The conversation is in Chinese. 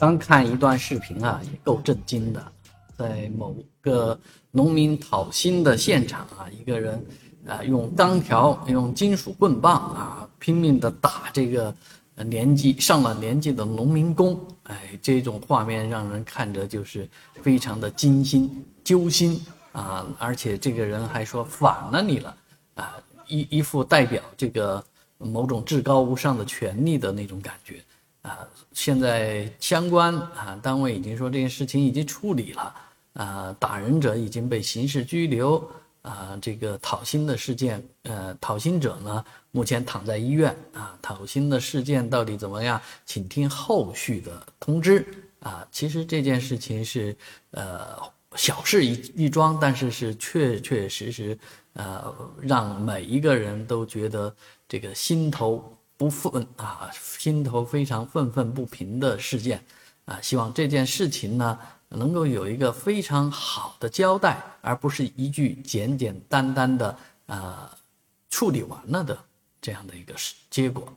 刚看一段视频啊，也够震惊的，在某个农民讨薪的现场啊，一个人啊用钢条、用金属棍棒啊拼命的打这个年纪上了年纪的农民工，哎，这种画面让人看着就是非常的惊心揪心啊！而且这个人还说反了你了啊，一一副代表这个某种至高无上的权利的那种感觉。啊，现在相关啊单位已经说这件事情已经处理了，啊，打人者已经被刑事拘留，啊，这个讨薪的事件，呃，讨薪者呢目前躺在医院，啊，讨薪的事件到底怎么样，请听后续的通知，啊，其实这件事情是，呃，小事一一桩，但是是确确实实，呃，让每一个人都觉得这个心头。不愤啊，心头非常愤愤不平的事件，啊，希望这件事情呢能够有一个非常好的交代，而不是一句简简单单的啊处理完了的这样的一个结果。